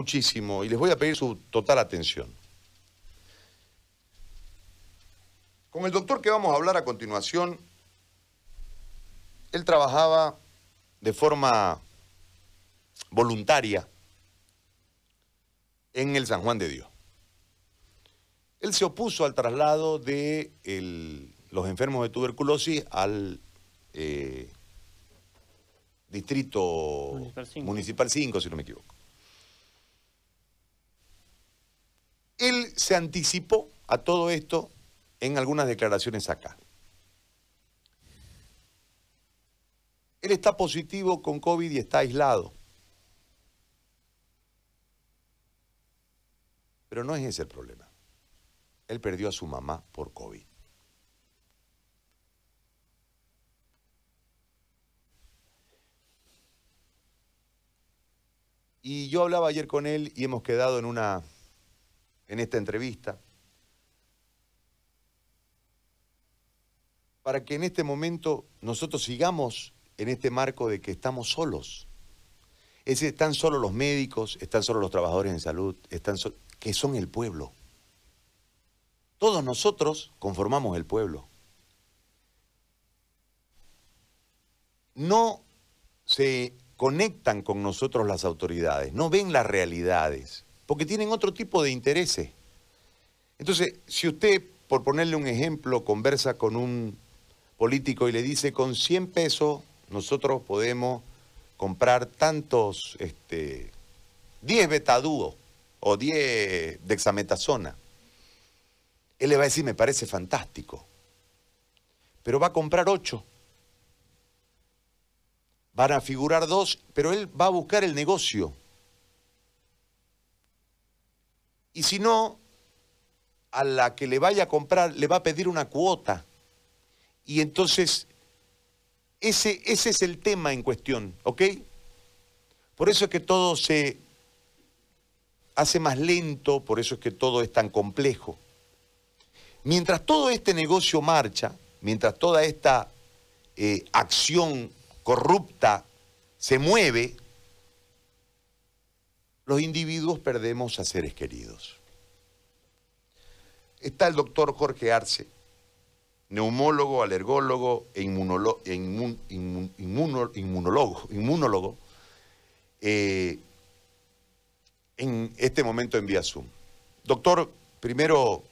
muchísimo y les voy a pedir su total atención. Con el doctor que vamos a hablar a continuación, él trabajaba de forma voluntaria en el San Juan de Dios. Él se opuso al traslado de los enfermos de tuberculosis al eh, distrito municipal 5, si no me equivoco. Él se anticipó a todo esto en algunas declaraciones acá. Él está positivo con COVID y está aislado. Pero no es ese el problema. Él perdió a su mamá por COVID. Y yo hablaba ayer con él y hemos quedado en una en esta entrevista, para que en este momento nosotros sigamos en este marco de que estamos solos. Es están solos los médicos, están solos los trabajadores en salud, están que son el pueblo. Todos nosotros conformamos el pueblo. No se conectan con nosotros las autoridades, no ven las realidades porque tienen otro tipo de intereses. Entonces, si usted, por ponerle un ejemplo, conversa con un político y le dice, con 100 pesos nosotros podemos comprar tantos, este, 10 betadúos o 10 dexametasona, él le va a decir, me parece fantástico, pero va a comprar 8. Van a figurar dos, pero él va a buscar el negocio. Y si no, a la que le vaya a comprar le va a pedir una cuota. Y entonces, ese, ese es el tema en cuestión, ¿ok? Por eso es que todo se hace más lento, por eso es que todo es tan complejo. Mientras todo este negocio marcha, mientras toda esta eh, acción corrupta se mueve, los individuos perdemos a seres queridos. Está el doctor Jorge Arce, neumólogo, alergólogo e, e inmunólogo, inmunólogo eh, en este momento en vía Zoom. Doctor, primero,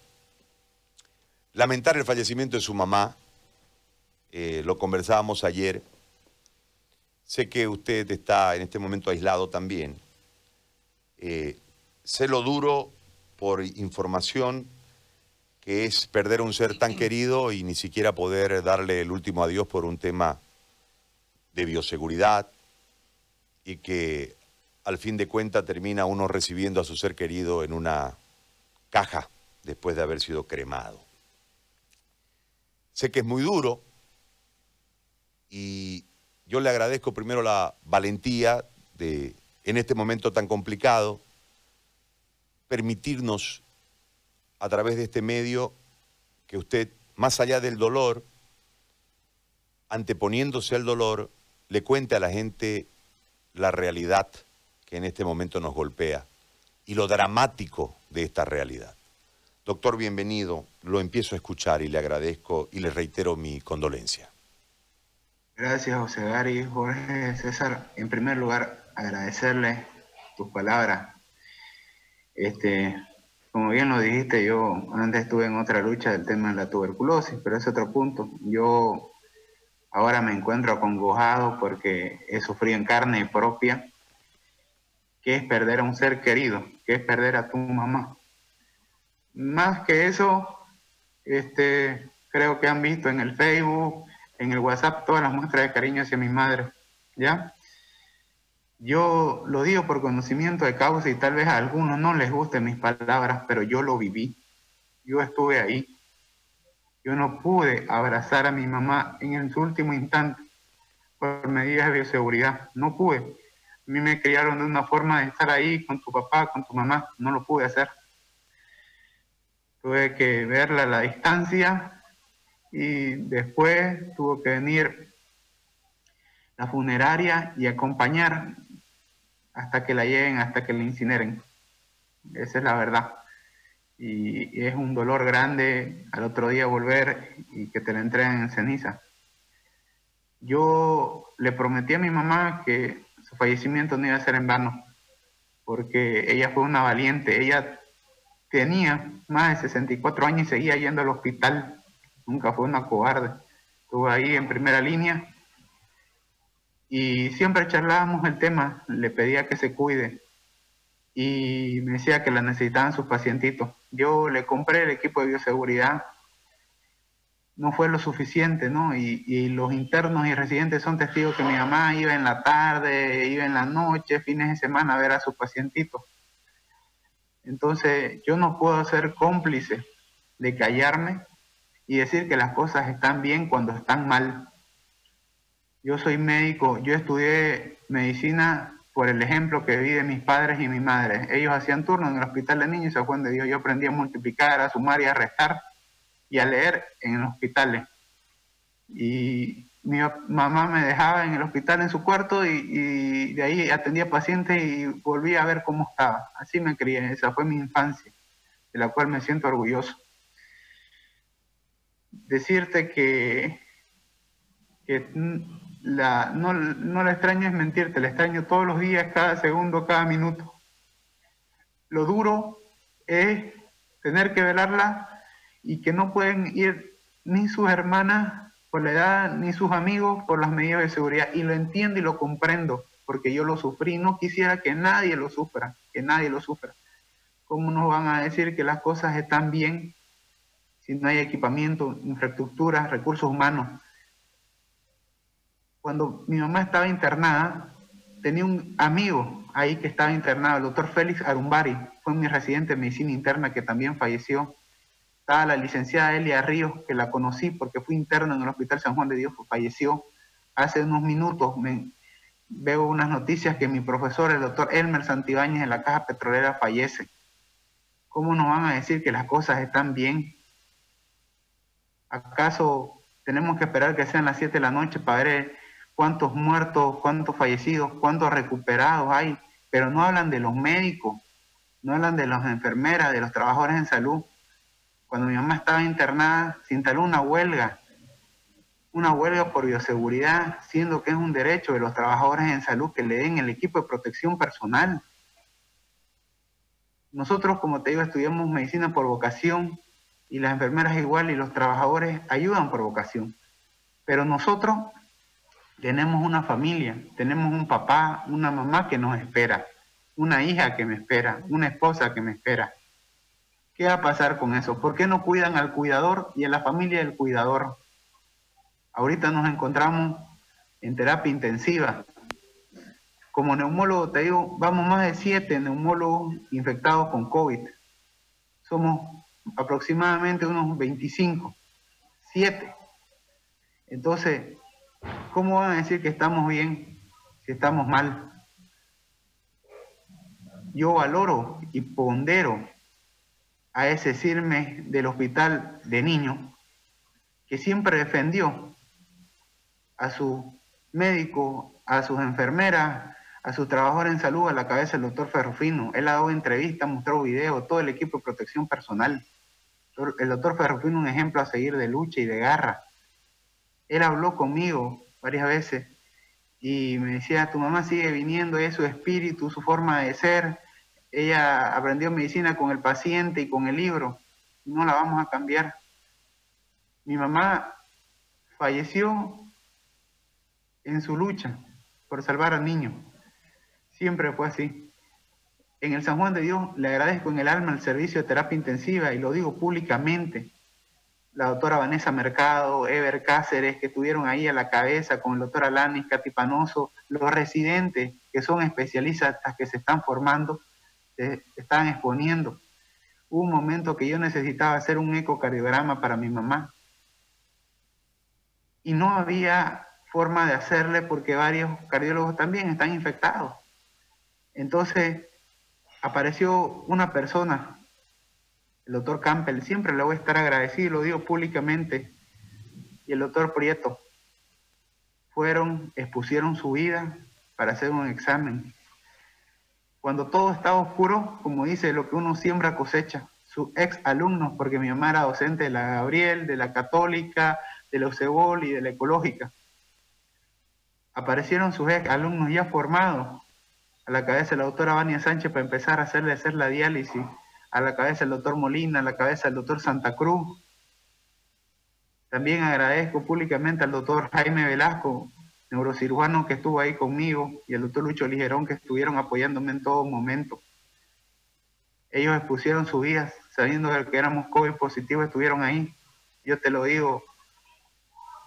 lamentar el fallecimiento de su mamá, eh, lo conversábamos ayer. Sé que usted está en este momento aislado también. Eh, sé lo duro por información que es perder a un ser tan querido y ni siquiera poder darle el último adiós por un tema de bioseguridad y que al fin de cuentas termina uno recibiendo a su ser querido en una caja después de haber sido cremado. Sé que es muy duro y yo le agradezco primero la valentía de en este momento tan complicado, permitirnos a través de este medio que usted, más allá del dolor, anteponiéndose al dolor, le cuente a la gente la realidad que en este momento nos golpea y lo dramático de esta realidad. Doctor, bienvenido. Lo empiezo a escuchar y le agradezco y le reitero mi condolencia. Gracias, José Gary. Jorge César, en primer lugar, agradecerle tus palabras. Este, como bien lo dijiste, yo antes estuve en otra lucha del tema de la tuberculosis, pero es otro punto. Yo ahora me encuentro acongojado porque he sufrido en carne propia que es perder a un ser querido, que es perder a tu mamá. Más que eso, este, creo que han visto en el Facebook, en el WhatsApp, todas las muestras de cariño hacia mi madre, ¿ya? Yo lo digo por conocimiento de causa y tal vez a algunos no les gusten mis palabras, pero yo lo viví. Yo estuve ahí. Yo no pude abrazar a mi mamá en su último instante por medidas de bioseguridad. No pude. A mí me criaron de una forma de estar ahí con tu papá, con tu mamá. No lo pude hacer. Tuve que verla a la distancia y después tuvo que venir la funeraria y acompañar hasta que la lleguen, hasta que la incineren. Esa es la verdad. Y, es un dolor grande al otro día volver y que te la entreguen en ceniza. Yo le prometí a mi mamá que su fallecimiento no iba a ser en vano, porque ella fue una valiente. Ella tenía más de 64 años y seguía yendo al hospital. Nunca fue una cobarde. Estuvo ahí en primera línea y siempre charlábamos el tema. Le pedía que se cuide y me decía que la necesitaban sus pacientitos. Yo le compré el equipo de bioseguridad. No fue lo suficiente, ¿no? Y, y los internos y residentes son testigos que mi mamá iba en la tarde, iba en la noche, fines de semana a ver a sus pacientitos entonces yo no puedo ser cómplice de callarme y decir que las cosas están bien cuando están mal. Yo soy médico, yo estudié medicina por el ejemplo que vi de mis padres y mi madre. Ellos hacían turno en el hospital de niños y se Juan de Dios. Yo aprendí a multiplicar, a sumar y a restar y a leer en los hospitales. Y mi mamá me dejaba en el hospital en su cuarto y, de ahí atendía pacientes y volvía a ver cómo estaba. Así me crié, esa fue mi infancia, de la cual me siento orgulloso. Decirte que, la, no, no la extraño es mentirte, la extraño todos los días, cada segundo, cada minuto. Lo duro es tener que velarla y que no pueden ir ni sus hermanas por la edad ni sus amigos por las medidas de seguridad. Y lo entiendo y lo comprendo, porque yo lo sufrí. No quisiera que nadie lo sufra, que nadie lo sufra. ¿Cómo nos van a decir que las cosas están bien si no hay equipamiento, infraestructura, recursos humanos? Cuando mi mamá estaba internada, tenía un amigo ahí que estaba internado, el doctor Félix Arumbari, fue mi residente de medicina interna que también falleció estaba la licenciada Elia Ríos, que la conocí porque fui interno en el Hospital San Juan de Dios, falleció hace unos minutos. Veo unas noticias que mi profesor, el doctor Elmer Santibáñez, en la Caja Petrolera fallece. ¿Cómo nos van a decir que las cosas están bien? ¿Acaso tenemos que esperar que sean las 7 de la noche para ver cuántos muertos, cuántos fallecidos, cuántos recuperados hay? Pero no hablan de los médicos, no hablan de las enfermeras, de los trabajadores en salud cuando mi mamá estaba internada, se instaló una huelga, una huelga por bioseguridad, siendo que es un derecho de los trabajadores en salud que le den el equipo de protección personal. Nosotros, como te digo, estudiamos medicina por vocación y las enfermeras igual y los trabajadores ayudan por vocación. Pero nosotros tenemos una familia, tenemos un papá, una mamá que nos espera, una hija que me espera, una esposa que me espera. ¿Qué va a pasar con eso? ¿Por qué no cuidan al cuidador y a la familia del cuidador? Ahorita nos encontramos en terapia intensiva. Como neumólogo, te digo, vamos más de siete neumólogos infectados con COVID. Somos aproximadamente unos 25. Siete. Entonces, ¿cómo van a decir que estamos bien si estamos mal? Yo valoro y pondero a ese CIRME del hospital de niños, que siempre defendió a su médico, a sus enfermeras, a sus trabajadores en salud, a la cabeza del doctor Ferrufino. Él ha dado entrevistas, mostrado videos, todo el equipo de protección personal. El doctor Ferrufino un ejemplo a seguir de lucha y de garra. Él habló conmigo varias veces y me decía, tu mamá sigue viniendo, es su espíritu, su forma de ser, ella aprendió medicina con el paciente y con el libro. No la vamos a cambiar. Mi mamá falleció en su lucha por salvar al niño. Siempre fue así. En el San Juan de Dios le agradezco en el alma el servicio de terapia intensiva y lo digo públicamente. La doctora Vanessa Mercado, Ever Cáceres, que estuvieron ahí a la cabeza con el doctor Alanis Catipanoso, los residentes que son especialistas que se están formando, estaban exponiendo. Hubo un momento que yo necesitaba hacer un ecocardiograma para mi mamá. Y no había forma de hacerle porque varios cardiólogos también están infectados. Entonces apareció una persona, el doctor Campbell, siempre le voy a estar agradecido, lo digo públicamente, y el doctor Prieto. Fueron, expusieron su vida para hacer un examen Cuando todo estaba oscuro, como dice, lo que uno siembra cosecha. Sus ex alumnos, porque mi mamá era docente de la Gabriel, de la Católica, de la Eusebol y de la Ecológica. Aparecieron sus ex alumnos ya formados, a la cabeza de la doctora Vania Sánchez para empezar a hacerle hacer la diálisis, a la cabeza del doctor Molina, a la cabeza del doctor Santa Cruz. También agradezco públicamente al doctor Jaime Velasco, neurocirujano que estuvo ahí conmigo, y el doctor Lucho Ligerón que estuvieron apoyándome en todo momento. Ellos expusieron sus vidas, sabiendo que éramos COVID positivos, estuvieron ahí. Yo te lo digo,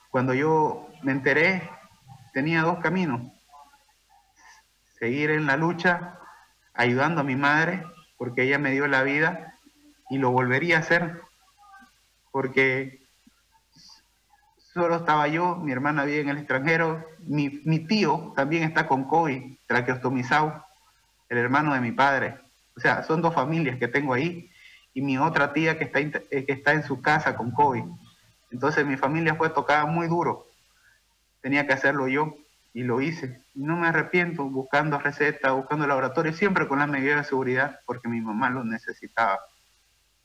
cuando yo me enteré, tenía dos caminos seguir en la lucha, ayudando a mi madre, porque ella me dio la vida y lo volvería a hacer, porque solo estaba yo, mi hermana vive en el extranjero, mi, tío también está con COVID, traqueostomizado, el hermano de mi padre. O sea, son dos familias que tengo ahí y mi otra tía que está, eh, que está en su casa con COVID. Entonces mi familia fue tocada muy duro. Tenía que hacerlo yo y lo hice. no me arrepiento buscando recetas, buscando laboratorio, siempre con las medidas de seguridad, porque mi mamá lo necesitaba.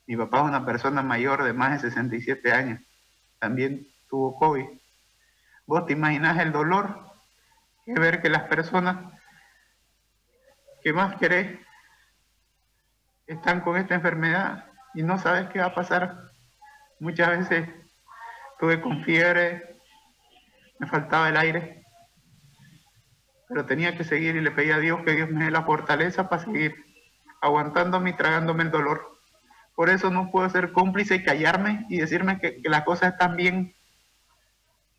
Mi papá es una persona mayor de más de 67 años, también tuvo COVID. ¿Vos te imaginas el dolor que ver que las personas que más querés están con esta enfermedad y no sabes qué va a pasar? Muchas veces tuve con fiebre, me faltaba el aire pero tenía que seguir y le pedí a Dios que Dios me dé la fortaleza para seguir aguantándome y tragándome el dolor. Por eso no puedo ser cómplice y callarme y decirme que, las cosas están bien.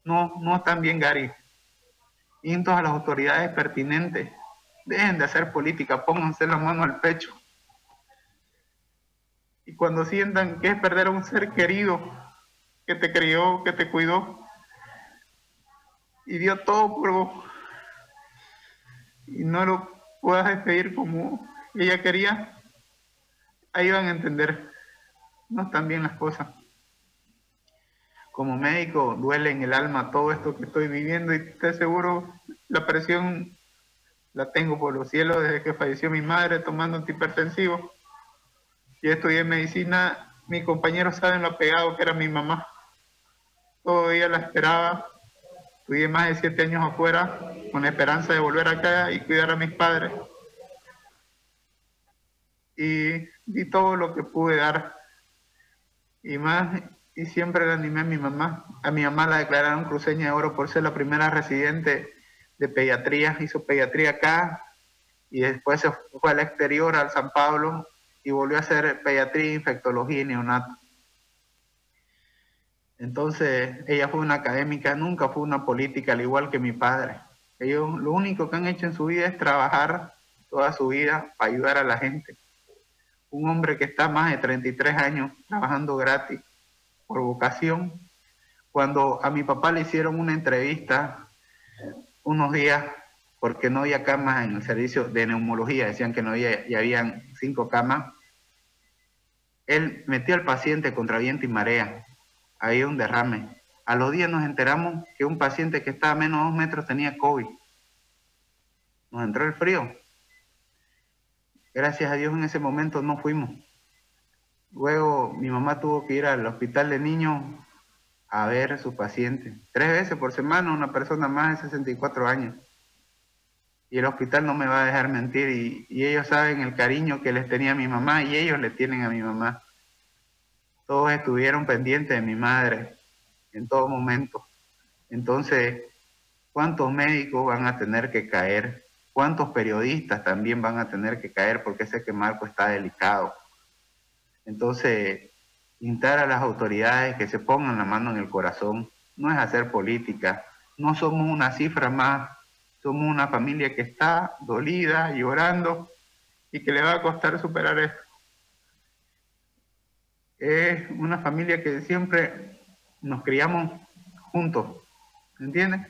No, no están bien, Gary. Intos a las autoridades pertinentes. Dejen de hacer política, pónganse la mano al pecho. Y cuando sientan que es perder a un ser querido, que te crió, que te cuidó, y dio todo por vos, y no lo puedas despedir como ella quería, ahí van a entender, no están bien las cosas. Como médico duele en el alma todo esto que estoy viviendo y te aseguro la presión la tengo por los cielos desde que falleció mi madre tomando antihipertensivo. Y estudié medicina, mis compañeros saben lo pegado que era mi mamá. Todavía la esperaba. Estudié más de siete años afuera con esperanza de volver acá y cuidar a mis padres. Y di todo lo que pude dar. Y más, y siempre le animé a mi mamá. A mi mamá la declararon cruceña de oro por ser la primera residente de pediatría. Hizo pediatría acá y después se fue al exterior, al San Pablo, y volvió a hacer pediatría, infectología y neonato. Entonces, ella fue una académica, nunca fue una política, al igual que mi padre. Ellos lo único que han hecho en su vida es trabajar toda su vida para ayudar a la gente. Un hombre que está más de 33 años trabajando gratis por vocación. Cuando a mi papá le hicieron una entrevista unos días porque no había camas en el servicio de neumología, decían que no había, y habían cinco camas, él metió al paciente contra viento y marea. Había un derrame a los días nos enteramos que un paciente que estaba a menos de dos metros tenía COVID. Nos entró el frío. Gracias a Dios en ese momento no fuimos. Luego mi mamá tuvo que ir al hospital de niños a ver a su paciente. Tres veces por semana, una persona más de 64 años. Y el hospital no me va a dejar mentir. Y, ellos saben el cariño que les tenía mi mamá y ellos le tienen a mi mamá. Todos estuvieron pendientes de mi madre en todo momento. Entonces, ¿cuántos médicos van a tener que caer? ¿Cuántos periodistas también van a tener que caer porque sé que Marco está delicado? Entonces, instar a las autoridades que se pongan la mano en el corazón no es hacer política, no somos una cifra más, somos una familia que está dolida, llorando y que le va a costar superar esto. Es una familia que siempre nos criamos juntos, ¿entiendes?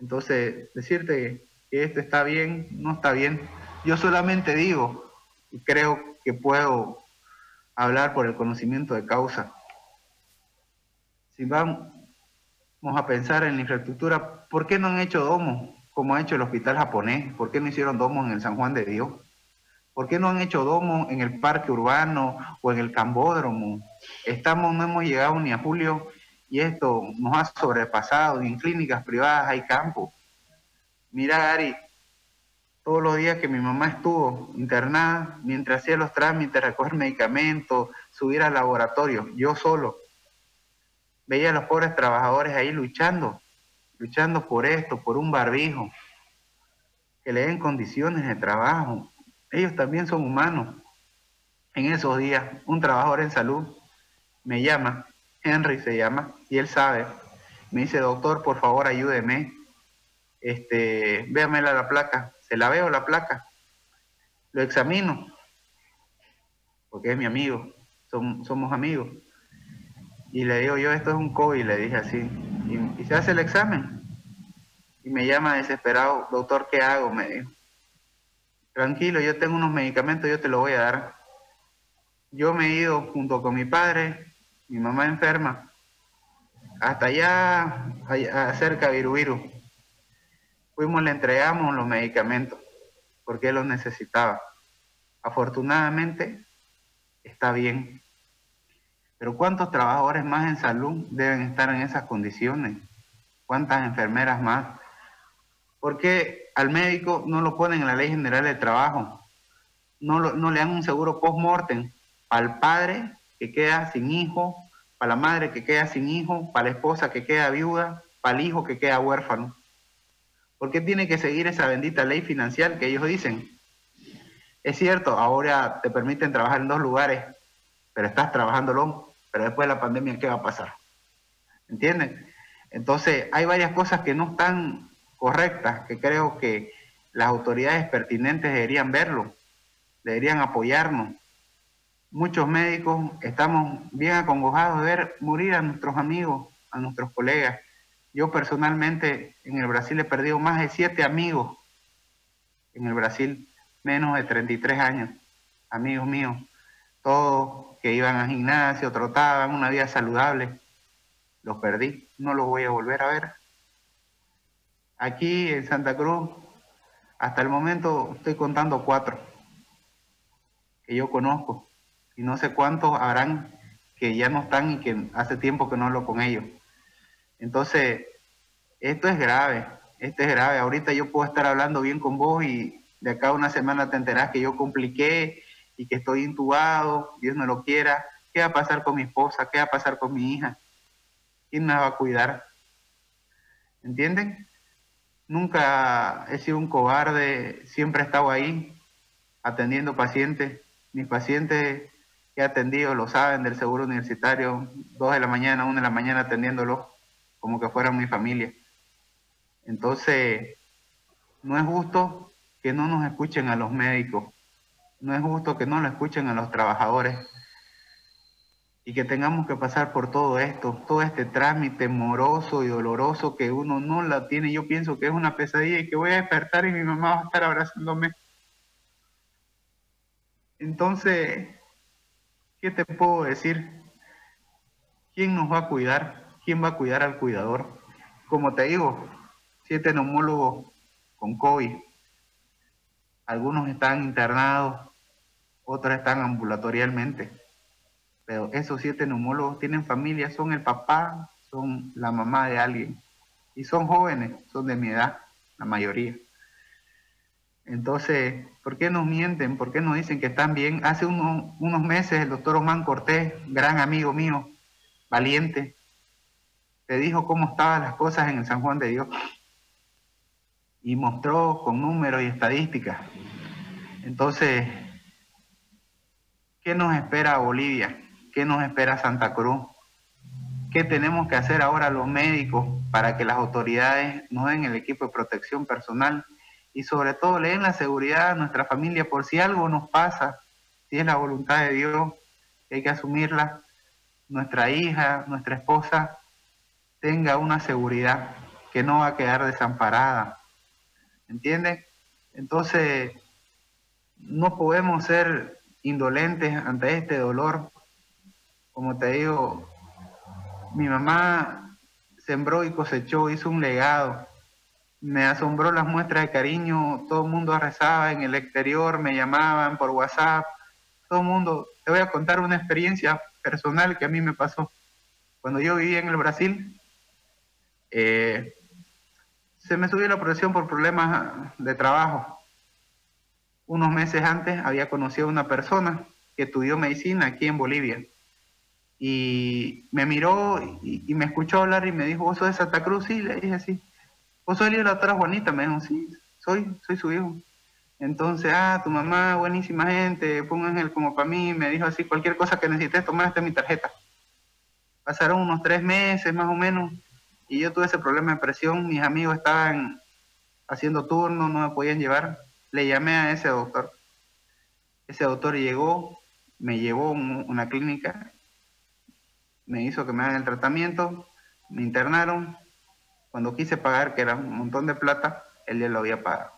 Entonces, decirte que esto está bien, no está bien. Yo solamente digo, y creo que puedo hablar por el conocimiento de causa. Si vamos a pensar en la infraestructura, ¿por qué no han hecho domos como ha hecho el hospital japonés? ¿Por qué no hicieron domos en el San Juan de Dios? ¿Por qué no han hecho domo en el parque urbano o en el cambódromo? Estamos, no hemos llegado ni a julio y esto nos ha sobrepasado. en clínicas privadas hay campo. Mira, Gary, todos los días que mi mamá estuvo internada, mientras hacía los trámites, recoger medicamentos, subir al laboratorio, yo solo, veía a los pobres trabajadores ahí luchando, luchando por esto, por un barbijo, que le den condiciones de trabajo. Ellos también son humanos. En esos días, un trabajador en salud me llama, Henry se llama, y él sabe, me dice, doctor, por favor, ayúdeme, este, véamela la placa, se la veo la placa, lo examino, porque es mi amigo, somos amigos. Y le digo yo, esto es un COVID, le dije así. Y, se hace el examen. Y me llama desesperado, doctor, ¿qué hago? Me dijo. Tranquilo, yo tengo unos medicamentos, yo te los voy a dar. Yo me he ido junto con mi padre, mi mamá enferma, hasta allá, allá cerca de Virubiru. Fuimos, le entregamos los medicamentos, porque él los necesitaba. Afortunadamente, está bien. Pero ¿cuántos trabajadores más en salud deben estar en esas condiciones? ¿Cuántas enfermeras más? ¿Por qué al médico no lo ponen en la ley general de trabajo? No, no le dan un seguro post-mortem al padre que queda sin hijo, la madre que queda sin hijo, para la esposa que queda viuda, para el hijo que queda huérfano. ¿Por qué tiene que seguir esa bendita ley financiera que ellos dicen? Es cierto, ahora te permiten trabajar en dos lugares, pero estás trabajándolo, pero después de la pandemia, ¿qué va a pasar? ¿Entienden? Entonces, hay varias cosas que no están correctas, que creo que las autoridades pertinentes deberían verlo, deberían apoyarnos. Muchos médicos estamos bien acongojados de ver morir a nuestros amigos, a nuestros colegas. Yo personalmente en el Brasil he perdido más de siete amigos en el Brasil, menos de 33 años, amigos míos, todos que iban al gimnasio, trotaban, una vida saludable. Los perdí, no los voy a volver a ver. Aquí en Santa Cruz, hasta el momento estoy contando cuatro que yo conozco y no sé cuántos habrán que ya no están y que hace tiempo que no hablo con ellos. Entonces, esto es grave, esto es grave. Ahorita yo puedo estar hablando bien con vos y de acá una semana te enterás que yo compliqué y que estoy intubado, Dios no lo quiera, ¿qué va a pasar con mi esposa? ¿Qué va a pasar con mi hija? ¿Quién me va a cuidar? ¿Entienden? Nunca he sido un cobarde, siempre he estado ahí atendiendo pacientes. Mis pacientes he atendido lo saben del seguro universitario, dos de la mañana, una de la mañana atendiéndolo como que fueran mi familia. Entonces, no es justo que no nos escuchen a los médicos, no es justo que no lo escuchen a los trabajadores y que tengamos que pasar por todo esto, todo este trámite moroso y doloroso que uno no la tiene. Yo pienso que es una pesadilla y que voy a despertar y mi mamá va a estar abrazándome. Entonces, ¿qué te puedo decir? ¿Quién nos va a cuidar? ¿Quién va a cuidar al cuidador? Como te digo, siete neumólogos con COVID. Algunos están internados, otras están ambulatorialmente. Pero esos siete neumólogos tienen familia, son el papá, son la mamá de alguien. Y son jóvenes, son de mi edad, la mayoría. Entonces, ¿por qué nos mienten? ¿Por qué nos dicen que están bien? Hace unos meses el doctor Omán Cortés, gran amigo mío, valiente, te dijo cómo estaban las cosas en el San Juan de Dios y mostró con números y estadísticas. Entonces, ¿Qué nos espera Bolivia? ¿Qué nos espera Santa Cruz? ¿Qué tenemos que hacer ahora los médicos para que las autoridades nos den el equipo de protección personal y sobre todo le den la seguridad a nuestra familia por si algo nos pasa, si es la voluntad de Dios, hay que asumirla, nuestra hija, nuestra esposa tenga una seguridad que no va a quedar desamparada. ¿Entiendes? Entonces, no podemos ser indolentes ante este dolor. Como te digo, mi mamá sembró y cosechó, hizo un legado. Me asombró las muestras de cariño, todo el mundo rezaba en el exterior, me llamaban por WhatsApp, todo el mundo, te voy a contar una experiencia personal que a mí me pasó. Cuando yo vivía en el Brasil, eh, se me subió la presión por problemas de trabajo. Unos meses antes había conocido a una persona que estudió medicina aquí en Bolivia. Y me miró y, me escuchó hablar y me dijo, ¿vos sos de Santa Cruz? Sí, le dije, sí. ¿Vos sos la doctora Juanita? Me dijo, sí, soy, soy su hijo. Entonces, ah, tu mamá, buenísima gente, pongan él como para mí, me dijo así, cualquier cosa que necesites, tomar esta mi tarjeta. Pasaron unos tres meses más o menos y yo tuve ese problema de presión, mis amigos estaban haciendo turno, no me podían llevar. Le llamé a ese doctor. Ese doctor llegó, me llevó a una clínica, me hizo que me hagan el tratamiento, me internaron. Cuando quise pagar, que era un montón de plata, él ya lo había pagado.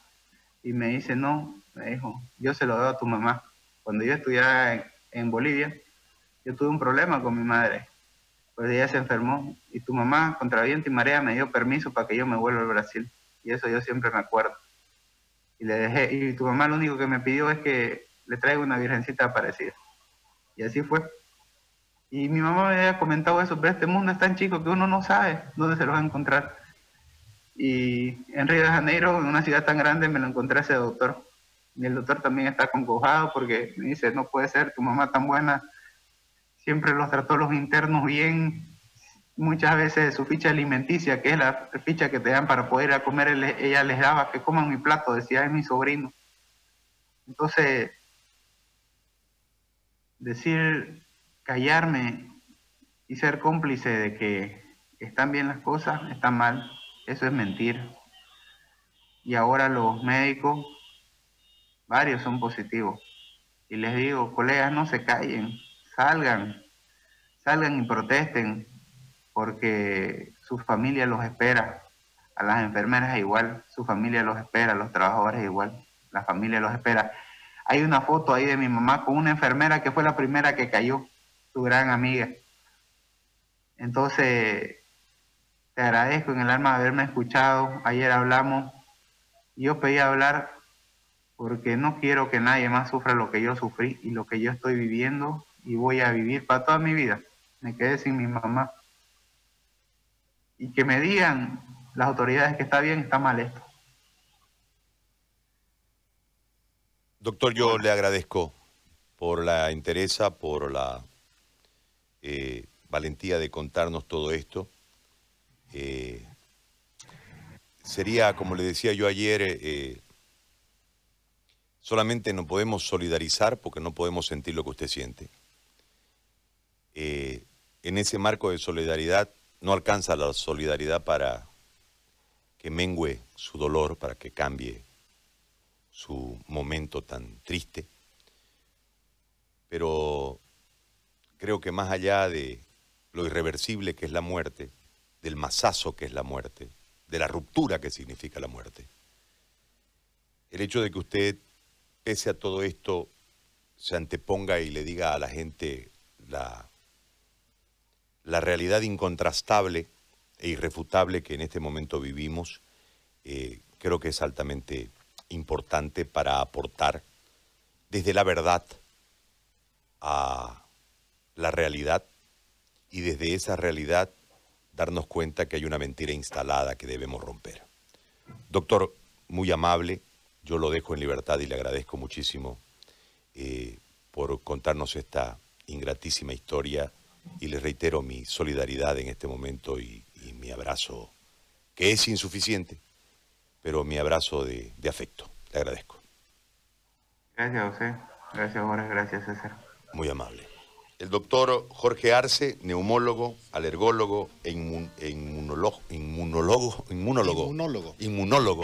Y me dice, no, me dijo, yo se lo doy a tu mamá. Cuando yo estudiaba en, Bolivia, yo tuve un problema con mi madre pues ella se enfermó y tu mamá, contra viento y marea, me dio permiso para que yo me vuelva al Brasil. Y eso yo siempre me acuerdo. Y le dejé, y tu mamá lo único que me pidió es que le traiga una virgencita aparecida. Y así fue. Y mi mamá me había comentado eso, pero este mundo es tan chico que uno no sabe dónde se lo va a encontrar. Y en Río de Janeiro, en una ciudad tan grande, me lo encontré ese doctor. Y el doctor también está concojado porque me dice, no puede ser tu mamá tan buena, siempre los trató los internos bien, muchas veces su ficha alimenticia, que es la ficha que te dan para poder ir a comer, ella les daba que coman mi plato, decía, es mi sobrino. Entonces, decir, callarme y ser cómplice de que están bien las cosas, están mal, eso es mentir. Y ahora los médicos, varios son positivos. Y les digo, colegas, no se callen, salgan, salgan y protesten, porque su familia los espera, a las enfermeras igual, su familia los espera, a los trabajadores igual, la familia los espera. Hay una foto ahí de mi mamá con una enfermera que fue la primera que cayó, su gran amiga. Entonces, te agradezco en el alma haberme escuchado. Ayer hablamos. Yo pedí hablar porque no quiero que nadie más sufra lo que yo sufrí y lo que yo estoy viviendo y voy a vivir para toda mi vida. Me quedé sin mi mamá. Y que me digan las autoridades que está bien, está mal esto. Doctor, yo le agradezco por la interés, por la eh, valentía de contarnos todo esto. Eh, sería, como le decía yo ayer, eh, solamente no podemos solidarizar porque no podemos sentir lo que usted siente. Eh, en ese marco de solidaridad no alcanza la solidaridad para que mengue su dolor, para que cambie su momento tan triste. Pero creo que más allá de lo irreversible que es la muerte, del masazo que es la muerte, de la ruptura que significa la muerte, el hecho de que usted, pese a todo esto, se anteponga y le diga a la gente la la realidad incontrastable e irrefutable que en este momento vivimos, eh, creo que es altamente importante para aportar desde la verdad a la realidad y desde esa realidad darnos cuenta que hay una mentira instalada que debemos romper. Doctor, muy amable, yo lo dejo en libertad y le agradezco muchísimo eh, por contarnos esta ingratísima historia y les reitero mi solidaridad en este momento y, mi abrazo, que es insuficiente, pero mi abrazo de, afecto. Le agradezco. Gracias, José. Gracias, Jorge. Gracias, César. Muy amable. El doctor Jorge Arce, neumólogo, alergólogo e inmunólogo, inmunólogo, inmunólogo, inmunólogo